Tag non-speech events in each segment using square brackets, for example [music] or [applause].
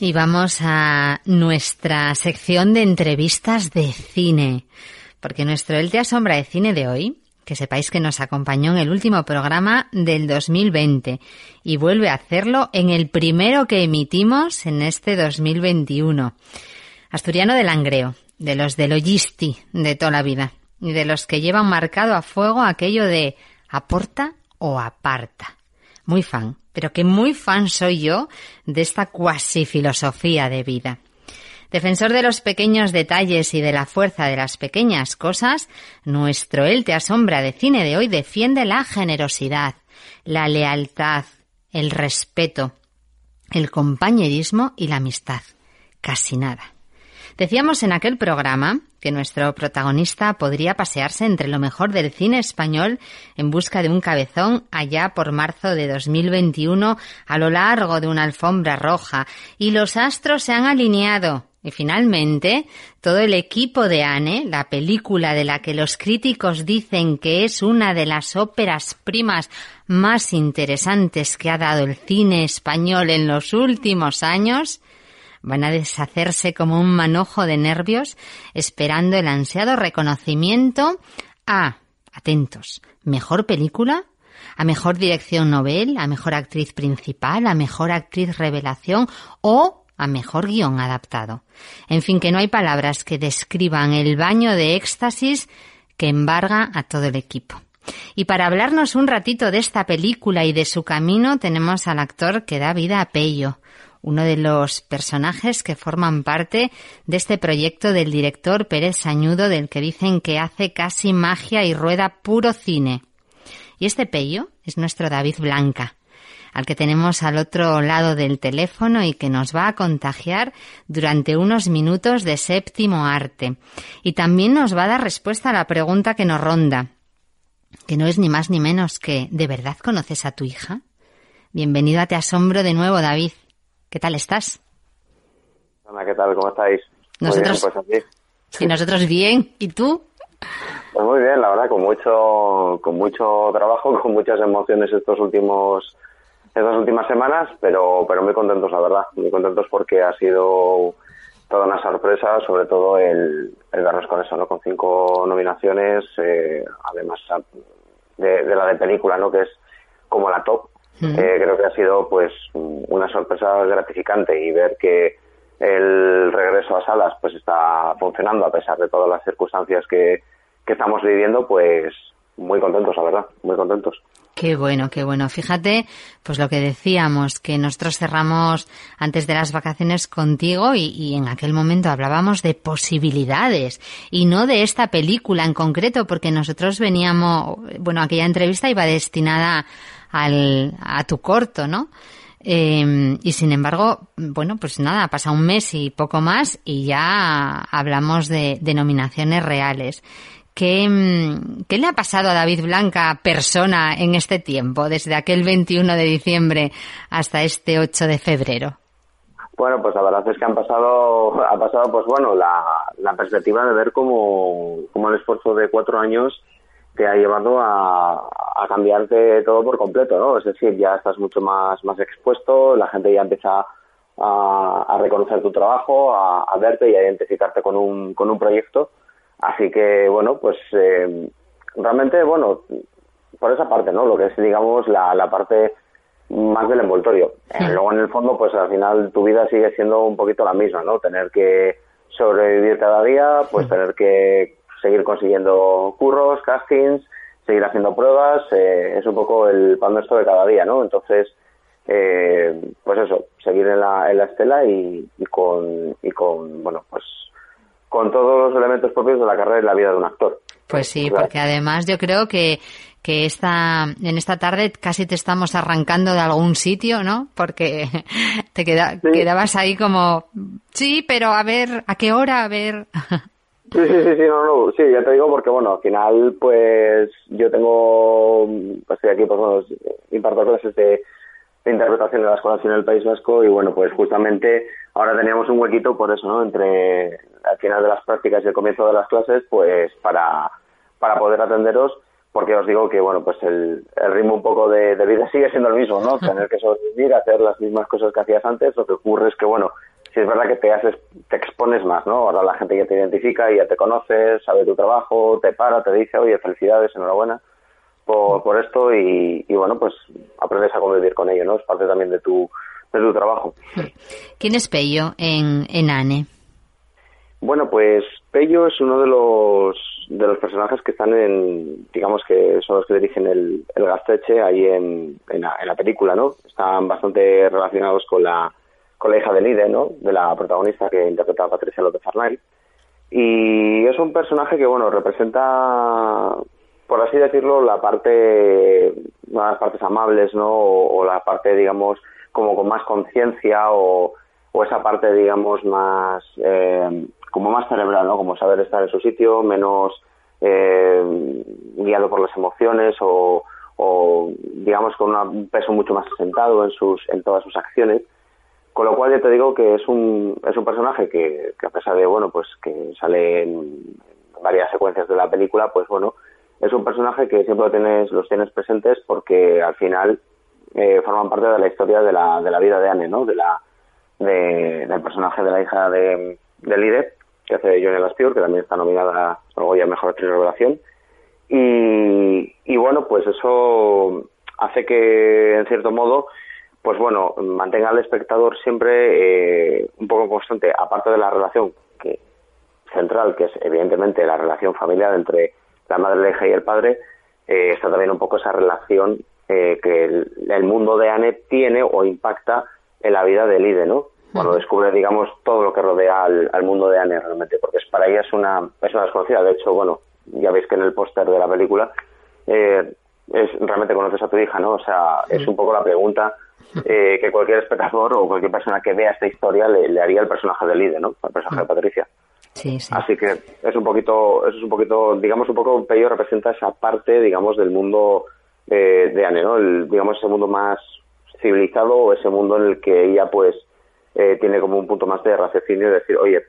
Y vamos a nuestra sección de entrevistas de cine, porque nuestro El Te Asombra de Cine de hoy, que sepáis que nos acompañó en el último programa del 2020 y vuelve a hacerlo en el primero que emitimos en este 2021. Asturiano de Langreo, de los de Logisti de toda la vida y de los que llevan marcado a fuego aquello de aporta o aparta. Muy fan pero que muy fan soy yo de esta cuasi filosofía de vida. Defensor de los pequeños detalles y de la fuerza de las pequeñas cosas, nuestro Él te asombra de cine de hoy defiende la generosidad, la lealtad, el respeto, el compañerismo y la amistad. Casi nada. Decíamos en aquel programa que nuestro protagonista podría pasearse entre lo mejor del cine español en busca de un cabezón allá por marzo de 2021 a lo largo de una alfombra roja. Y los astros se han alineado. Y finalmente, todo el equipo de Anne, la película de la que los críticos dicen que es una de las óperas primas más interesantes que ha dado el cine español en los últimos años, van a deshacerse como un manojo de nervios esperando el ansiado reconocimiento a, atentos, mejor película, a mejor dirección novel, a mejor actriz principal, a mejor actriz revelación o a mejor guion adaptado. En fin, que no hay palabras que describan el baño de éxtasis que embarga a todo el equipo. Y para hablarnos un ratito de esta película y de su camino tenemos al actor que da vida a Pello, uno de los personajes que forman parte de este proyecto del director Pérez Sañudo del que dicen que hace casi magia y rueda puro cine. Y este pello es nuestro David Blanca, al que tenemos al otro lado del teléfono y que nos va a contagiar durante unos minutos de séptimo arte. Y también nos va a dar respuesta a la pregunta que nos ronda, que no es ni más ni menos que ¿de verdad conoces a tu hija? Bienvenido a Te Asombro de nuevo, David. ¿Qué tal estás? Hola, ¿qué tal? ¿Cómo estáis? Nosotros, muy bien, pues Y nosotros bien. ¿Y tú? Pues muy bien, la verdad, con mucho, con mucho trabajo, [laughs] con muchas emociones estos últimos, estas últimas semanas, pero, pero muy contentos, la verdad, muy contentos porque ha sido toda una sorpresa, sobre todo el, el vernos con eso, ¿no? Con cinco nominaciones, eh, además de, de, la de película, ¿no? Que es como la top, eh, creo que ha sido pues una sorpresa gratificante y ver que el regreso a salas pues está funcionando a pesar de todas las circunstancias que, que estamos viviendo, pues muy contentos, la verdad, muy contentos. Qué bueno, qué bueno. Fíjate, pues lo que decíamos, que nosotros cerramos antes de las vacaciones contigo y, y, en aquel momento hablábamos de posibilidades y no de esta película en concreto, porque nosotros veníamos, bueno, aquella entrevista iba destinada al, a tu corto, ¿no? Eh, y sin embargo, bueno, pues nada, pasa un mes y poco más y ya hablamos de denominaciones reales. ¿Qué, mm, ¿Qué, le ha pasado a David Blanca, persona, en este tiempo, desde aquel 21 de diciembre hasta este 8 de febrero? Bueno, pues la verdad es que han pasado, ha pasado, pues bueno, la, la perspectiva de ver cómo, cómo el esfuerzo de cuatro años te ha llevado a, a cambiarte todo por completo, ¿no? Es decir, ya estás mucho más, más expuesto, la gente ya empieza a, a reconocer tu trabajo, a, a, verte y a identificarte con un, con un proyecto. Así que, bueno, pues eh, realmente, bueno, por esa parte, ¿no? Lo que es, digamos, la, la parte más del envoltorio. Eh, luego, en el fondo, pues al final tu vida sigue siendo un poquito la misma, ¿no? Tener que sobrevivir cada día, pues tener que seguir consiguiendo curros, castings, seguir haciendo pruebas, eh, es un poco el pan nuestro de cada día, ¿no? Entonces, eh, pues eso, seguir en la, en la estela y, y, con, y con, bueno, pues con todos los elementos propios de la carrera y la vida de un actor. Pues sí, porque además yo creo que, que esta, en esta tarde casi te estamos arrancando de algún sitio, ¿no? Porque [laughs] te queda, quedabas ahí como, sí, pero a ver, ¿a qué hora? A ver. [laughs] Sí, sí, sí, sí, no, no, sí, ya te digo porque, bueno, al final, pues, yo tengo, pues, estoy aquí, pues, bueno, imparto clases de, de interpretación de la escuela en el País Vasco y, bueno, pues, justamente ahora teníamos un huequito por eso, ¿no?, entre al final de las prácticas y el comienzo de las clases, pues, para, para poder atenderos, porque os digo que, bueno, pues el, ritmo un poco de, vida [laughs] sigue siendo el mismo, ¿no? Tener que sobrevivir, hacer las mismas cosas que hacías antes, lo que ocurre es que, bueno, es verdad que te haces, te expones más, ¿no? Ahora la gente ya te identifica, ya te conoce, sabe tu trabajo, te para, te dice, oye, felicidades, enhorabuena por, por esto y, bueno, pues aprendes a convivir con ello, ¿no? Es parte también de tu, de tu trabajo. ¿Quién es Pello en, en ANE? Bueno, pues Pello es uno de los de los personajes que están en, digamos que son los que dirigen el, el Gasteche ahí en, en, la, película, ¿no? Están bastante relacionados con la con la hija de Lide, ¿no? De la protagonista que interpreta a Patricia López Arnaiz. Y es un personaje que, bueno, representa, por así decirlo, la parte, una de las partes amables, ¿no? O, la parte, digamos, como con más conciencia o, esa parte, digamos, más, eh, como más cerebral, ¿no? Como saber estar en su sitio, menos eh, guiado por las emociones o, digamos, con un peso mucho más asentado en, sus, en todas sus acciones. Con lo cual ya te digo que es un, es un personaje que, a pesar de, bueno, pues que sale en varias secuencias de la película, pues bueno, es un personaje que siempre tienes, los tienes presentes porque al final eh, forman parte de la historia de la, de la vida de Anne, ¿no? De la, de, del personaje de la hija de, de Lide, que hace Johnny Laspior, que también está nominada a Goya Mejor Actriz Revelación. Y, y bueno, pues eso hace que, en cierto modo, pues bueno, mantenga al espectador siempre eh, un poco constante, aparte de la relación que central, que es evidentemente la relación familiar entre la madre, la hija y el padre, eh, está también un poco esa relación eh, que el, mundo de Anne tiene o impacta en la vida de Lide, ¿no? Cuando descubre, digamos, todo lo que rodea al, mundo de Anne realmente, porque es, para ella es una, es una desconocida. De hecho, bueno, ya veis que en el póster de la película eh, es realmente conoces a tu hija, ¿no? O sea, es un poco la pregunta eh, que cualquier espectador o cualquier persona que vea esta historia le, haría el personaje de Lide, ¿no? El personaje de Patricia. Sí, sí. Así que es un poquito, eso es un poquito, digamos, un poco Pello representa esa parte, digamos, del mundo eh, de Anne, ¿no? El, digamos, ese mundo más civilizado o ese mundo en el que ella, pues, eh, tiene como un punto más de raciocinio y decir, oye,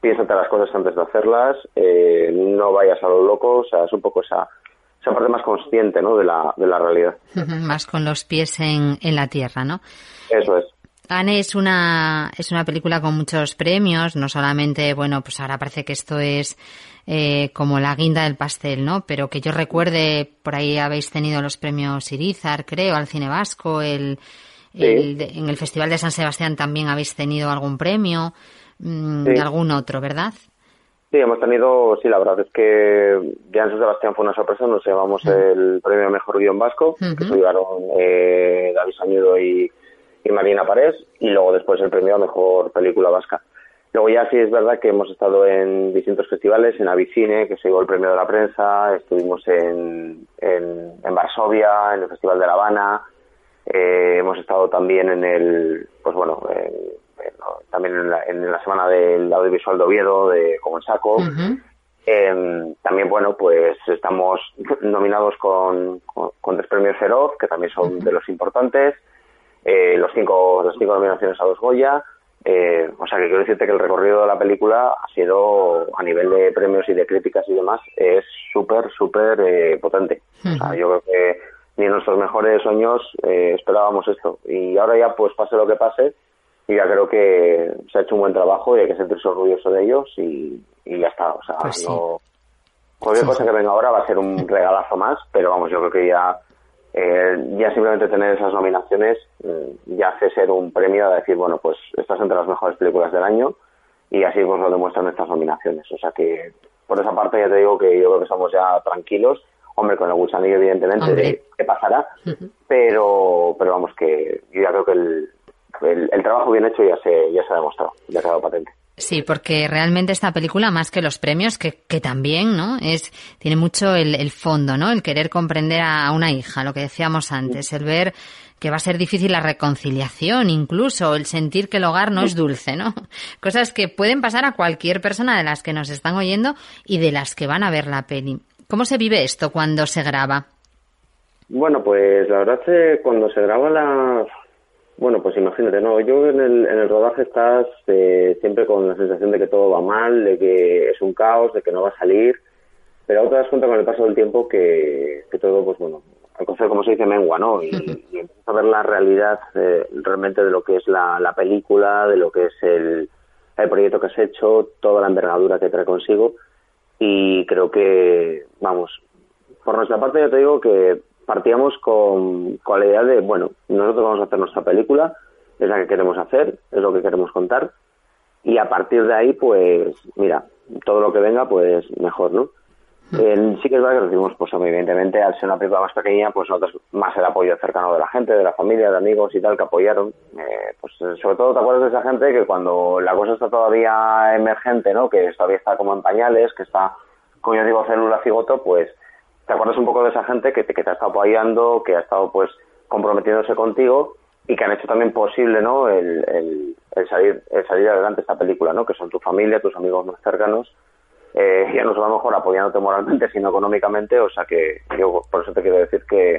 piénsate las cosas antes de hacerlas, eh, no vayas a lo loco, o sea, es un poco esa, esa parte más consciente, ¿no? De la, de la realidad. más con los pies en, en la tierra, ¿no? Eso es. Anne es una, es una película con muchos premios, no solamente, bueno, pues ahora parece que esto es eh, como la guinda del pastel, ¿no? Pero que yo recuerde, por ahí habéis tenido los premios Irizar, creo, al cine vasco, el, en el Festival de San Sebastián también habéis tenido algún premio, mm, y algún otro, ¿verdad? Sí, hemos tenido, sí, la verdad es que ya en San Sebastián fue una sorpresa, nos llevamos el premio Mejor Guión Vasco, que se llevaron eh, David Sañudo y y Marina Parés, y luego después el premio a Mejor Película Vasca. Luego ya sí es verdad que hemos estado en distintos festivales, en Avicine, que se llevó el premio de la prensa, estuvimos en, en, en Varsovia, en el Festival de La Habana, eh, hemos estado también en el, pues bueno, también en la, en la, semana del audiovisual de Oviedo, de Como en Saco. Em, también, bueno, pues estamos nominados con, con, tres premios Feroz, que también son de los importantes eh, los cinco las cinco nominaciones a los Goya. Eh, o sea que quiero decirte que el recorrido de la película ha sido, a nivel de premios y de críticas y demás, es súper, súper eh, potente. O sea, yo creo que ni en nuestros mejores sueños eh, esperábamos esto. Y ahora ya, pues pase lo que pase, y ya creo que se ha hecho un buen trabajo y hay que sentirse orgulloso de ellos y, y ya está. O sea, pues no, cualquier cosa que venga ahora va a ser un regalazo más, pero vamos, yo creo que ya eh, ya simplemente tener esas nominaciones mm, ya hace ser un premio a decir, bueno, pues estás entre las mejores películas del año y así pues lo demuestran estas nominaciones. O sea que por esa parte ya te digo que yo creo que estamos ya tranquilos. Hombre, con el gusanillo evidentemente de qué pasará, pero pero vamos que yo ya creo que el, el, trabajo bien hecho ya se, ya se ha demostrado, ya ha quedado patente. Sí, porque realmente esta película, más que los premios, que, que también, ¿no? Es, tiene mucho el, el, fondo, ¿no? El querer comprender a una hija, lo que decíamos antes, el ver que va a ser difícil la reconciliación, incluso el sentir que el hogar no es dulce, ¿no? [laughs] Cosas que pueden pasar a cualquier persona de las que nos están oyendo y de las que van a ver la peli. ¿Cómo se vive esto cuando se graba? Bueno, pues la verdad es que cuando se graba la, bueno, pues imagínate, no, yo en el, en el rodaje estás eh, siempre con la sensación de que todo va mal, de que es un caos, de que no va a salir. pero ahora te das cuenta con el paso del tiempo que, que todo, pues bueno, entonces como se dice, mengua, ¿no? Y, [laughs] y empiezas a ver la realidad eh, realmente de lo que es la, la película, de lo que es el, el proyecto que has hecho, toda la envergadura que trae consigo. Y creo que, vamos, por nuestra parte yo te digo que partíamos con, con la idea de, bueno, nosotros vamos a hacer nuestra película, es la que queremos hacer, es lo que queremos contar, y a partir de ahí, pues, mira, todo lo que venga, pues mejor, ¿no? Eh, sí que es verdad que recibimos, pues evidentemente, al ser una película más pequeña, pues nosotros más el apoyo cercano de la gente, de la familia, de amigos y tal, que apoyaron. Eh, pues sobre todo te acuerdas de esa gente que cuando la cosa está todavía emergente, ¿no? Que todavía está como en pañales, que está, como yo digo, célula cigoto, pues te acuerdas un poco de esa gente que te, que te ha estado apoyando, que ha estado pues comprometiéndose contigo y que han hecho también posible, ¿no? El, el, el salir, el salir adelante esta película, ¿no? Que son tu familia, tus amigos más cercanos eh, ya no solo a lo mejor apoyándote moralmente, sino económicamente, o sea que yo por eso te quiero decir que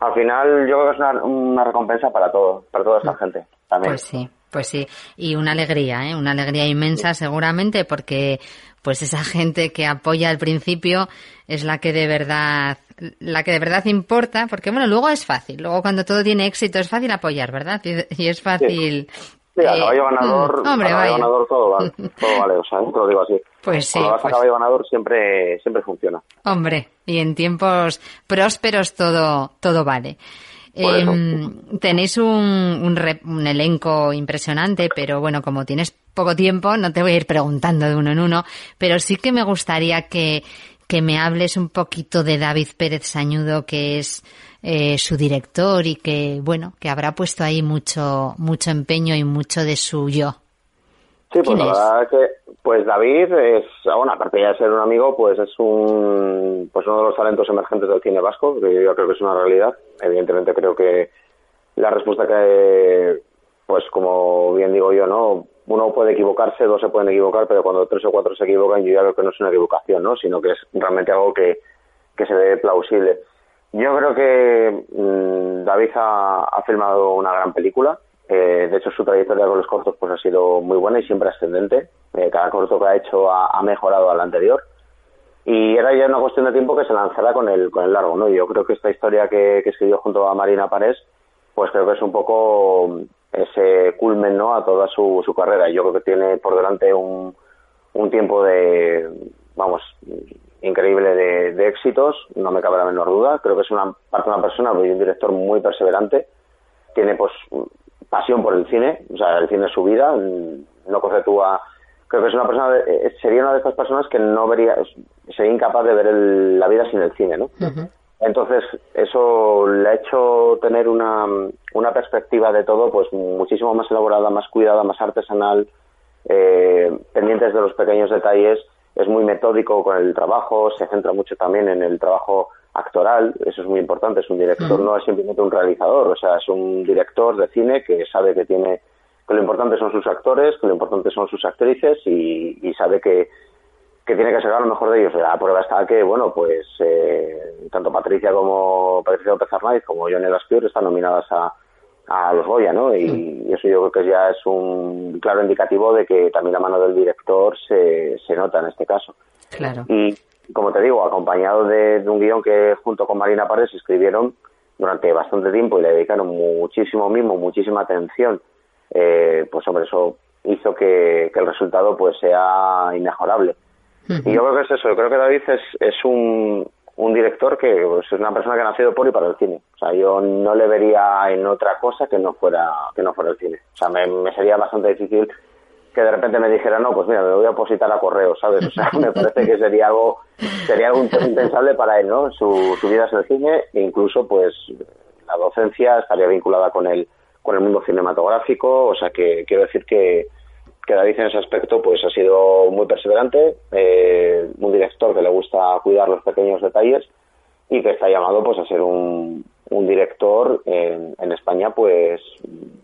al final yo creo que es una, una recompensa para todo, para toda esta gente también. Pues sí, pues sí, y una alegría, ¿eh? una alegría inmensa seguramente porque pues esa gente que apoya al principio es la que de verdad la que de verdad importa, porque bueno, luego es fácil, luego cuando todo tiene éxito es fácil apoyar, ¿verdad? Y, y es fácil Sí, a caballo ganador, mm, [laughs] hombre, a caballo ganador todo vale, [laughs] todo vale, o sea, te lo digo así. Pues sí. Cuando vas pues... a caballo ganador siempre, siempre funciona. Hombre, y en tiempos prósperos todo, todo vale. Eh, tenéis un, un, un, elenco impresionante, pero bueno, como tienes poco tiempo, no te voy a ir preguntando de uno en uno, pero sí que me gustaría que, que me hables un poquito de David Pérez Sañudo, que es eh, su director y que, bueno, que habrá puesto ahí mucho, mucho empeño y mucho de su yo. Sí, pues la verdad que, pues David es, bueno, aparte de ser un amigo, pues es un, pues uno de los talentos emergentes del cine vasco, que yo creo que es una realidad. Evidentemente creo que la respuesta que, pues como bien digo yo, ¿no? Uno puede equivocarse, dos se pueden equivocar, pero cuando tres o cuatro se equivocan, yo ya creo que no es una equivocación, ¿no? Sino que es realmente algo que, que se ve plausible. Yo creo que mmm, David ha, ha, filmado una gran película. Eh, de hecho, su trayectoria con los cortos pues ha sido muy buena y siempre ascendente. Eh, cada corto que ha hecho ha, ha, mejorado al anterior. Y era ya una cuestión de tiempo que se lanzara con el, con el largo. ¿no? Yo creo que esta historia que, que escribió junto a Marina Parés, pues creo que es un poco ese culmen ¿no? a toda su, su carrera. Yo creo que tiene por delante un, un tiempo de, vamos, increíble de, de, éxitos, no me cabe la menor duda. Creo que es una parte de una persona y un director muy perseverante. Tiene pues pasión por el cine, o sea, el cine es su vida, no conceptúa. Creo que es una persona, de, sería una de estas personas que no vería, sería incapaz de ver el, la vida sin el cine, ¿no? Uh -huh. Entonces, eso le ha hecho tener una, una perspectiva de todo, pues muchísimo más elaborada, más cuidada, más artesanal, eh, pendientes de los pequeños detalles es muy metódico con el trabajo, se centra mucho también en el trabajo actoral, eso es muy importante, es un director, no es simplemente un realizador, o sea, es un director de cine que sabe que tiene, que lo importante son sus actores, que lo importante son sus actrices y, y sabe que, que tiene que sacar lo mejor de ellos. La prueba está que, bueno, pues eh, tanto Patricia como Patricia López Arnaiz como Johnny Gaspior están nominadas a, a los Goya, ¿no? Y, y, eso yo creo que ya es un claro indicativo de que también la mano del director se, se nota en este caso. Claro. Y como te digo, acompañado de, de un guion que junto con Marina Paredes escribieron durante bastante tiempo y le dedicaron muchísimo mismo, muchísima atención, eh, pues hombre, eso hizo que, que el resultado pues sea inmejorable. Uh -huh. Y yo creo que es eso, yo creo que David es, es un, un director que pues, es una persona que ha nacido por y para el cine. O sea, yo no le vería en otra cosa que no fuera que no fuera el cine. O sea, me, me sería bastante difícil que de repente me dijera, no, pues mira, me voy a opositar a correo, ¿sabes? O sea, [laughs] me parece que sería algo sería algo impensable para él, ¿no? Su, su vida es el cine e incluso, pues, la docencia estaría vinculada con el, con el mundo cinematográfico, o sea, que quiero decir que, que David en ese aspecto pues ha sido muy perseverante, eh, un director que le gusta cuidar los pequeños detalles y que está llamado pues a ser un, un director en, en España pues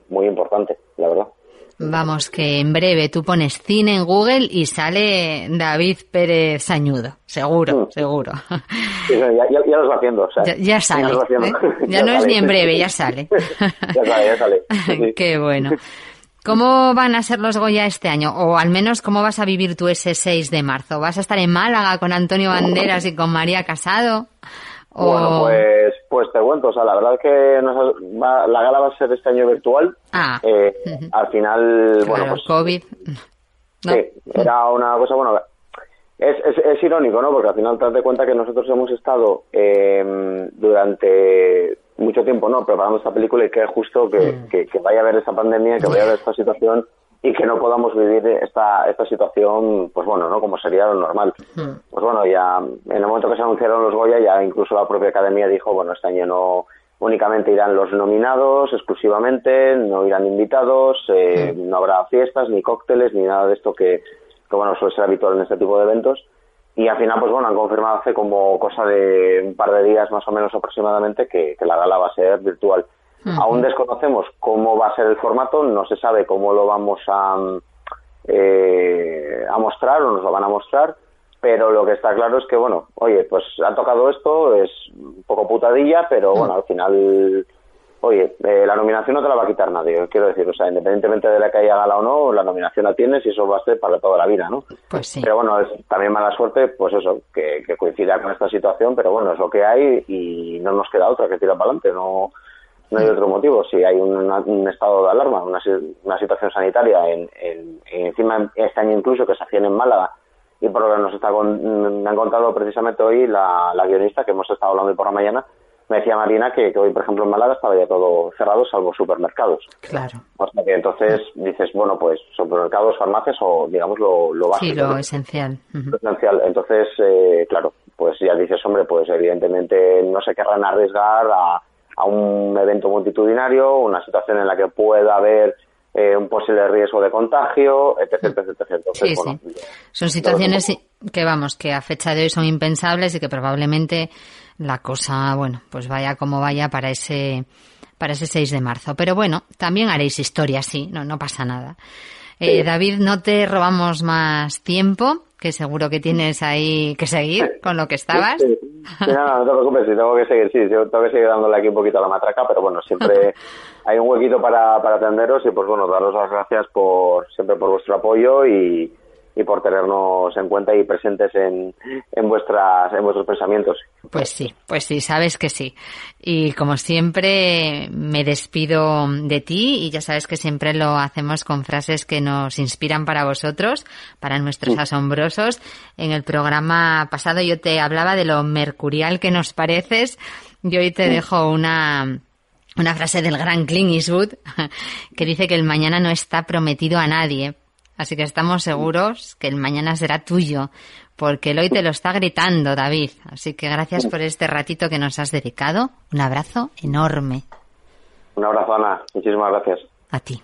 muy importante, la verdad. Vamos, que en breve tú pones cine en Google y sale David Pérez Sañudo. Seguro, mm. seguro. Sí, ya, ya, ya, lo está haciendo. O sea, ya, ya, sale. [laughs] Ya, ¿eh? ya, no sale. es ni en breve, ya sale. [laughs] ya sale, ya sale. Sí. [laughs] Qué bueno. ¿Cómo van a ser los Goya este año? O al menos, ¿cómo vas a vivir tú ese 6 de marzo? ¿Vas a estar en Málaga con Antonio Banderas y con María Casado? Bueno, pues, pues te cuento, o sea, la verdad es que la gala va a ser este año virtual. Ah. Eh, al final, bueno, pues... COVID. Sí, era una cosa, bueno, es, es, irónico, ¿no? Porque al final te das cuenta que nosotros hemos estado eh, durante mucho tiempo, ¿no? Preparando esta película y que es justo que, mm. que, vaya a haber esta pandemia, que vaya a haber esta situación y que no podamos vivir esta, esta situación, pues bueno, ¿no? Como sería lo normal. Mm. Pues bueno, ya en el momento que se anunciaron los Goya, ya incluso la propia academia dijo, bueno, este año no únicamente irán los nominados exclusivamente, no irán invitados, eh, mm. no habrá fiestas, ni cócteles, ni nada de esto que, que, bueno, suele ser habitual en este tipo de eventos. Y al final, pues bueno, han confirmado hace como cosa de un par de días más o menos aproximadamente que, la gala va a ser virtual. Aún desconocemos cómo va a ser el formato, no se sabe cómo lo vamos a, eh, a mostrar o nos lo van a mostrar, pero lo que está claro es que, bueno, oye, pues ha tocado esto, es un poco putadilla, pero bueno, al final oye, eh, la nominación no te la va a quitar nadie, quiero decir, o sea, independientemente de la que haya gala o no, la nominación la tienes y eso va a ser para toda la vida, ¿no? Pues sí. Pero bueno, es también mala suerte, pues eso, que, coincida con esta situación, pero bueno, es lo que hay y no nos queda otra que tirar para adelante, no, no hay otro motivo. Si hay un, estado de alarma, una, una situación sanitaria, en, en, encima este año incluso que se hacían en Málaga, y por lo que nos está me han contado precisamente hoy la, la guionista que hemos estado hablando hoy por la mañana, me decía Marina que, hoy, por ejemplo, en Málaga estaba ya todo cerrado, salvo supermercados. Claro. O sea que entonces dices, bueno, pues supermercados, farmacias o, digamos, lo, lo básico. Sí, lo esencial. Lo esencial. Entonces, eh, claro, pues ya dices, hombre, pues evidentemente no se querrán arriesgar a, a un evento multitudinario, una situación en la que pueda haber eh, un posible riesgo de contagio, etc. etc, Entonces, sí, sí. Son situaciones que, vamos, que a fecha de hoy son impensables y que probablemente la cosa, bueno, pues vaya como vaya para ese, para ese 6 de marzo. Pero bueno, también haréis historia, sí, no, no pasa nada. Eh, David, no te robamos más tiempo, que seguro que tienes ahí que seguir con lo que estabas. Sí, No, no te preocupes, si tengo que seguir, sí, yo tengo que seguir dándole aquí un poquito a la matraca, pero bueno, siempre [laughs] hay un huequito para, para atenderos y pues bueno, daros las gracias por siempre por vuestro apoyo y, y por tenernos en cuenta y presentes en, en, vuestras, en vuestros pensamientos. Pues sí, pues sí, sabes que sí. Y como siempre, me despido de ti y ya sabes que siempre lo hacemos con frases que nos inspiran para vosotros, para nuestros asombrosos. En el programa pasado yo te hablaba de lo mercurial que nos pareces y hoy te dejo una, una frase del gran Clint Eastwood [laughs] que dice que el mañana no está prometido a nadie, Así que estamos seguros que el mañana será tuyo, porque el hoy te lo está gritando, David. Así que gracias por este ratito que nos has dedicado. Un abrazo enorme. Un abrazo, Ana. Muchísimas gracias. A ti.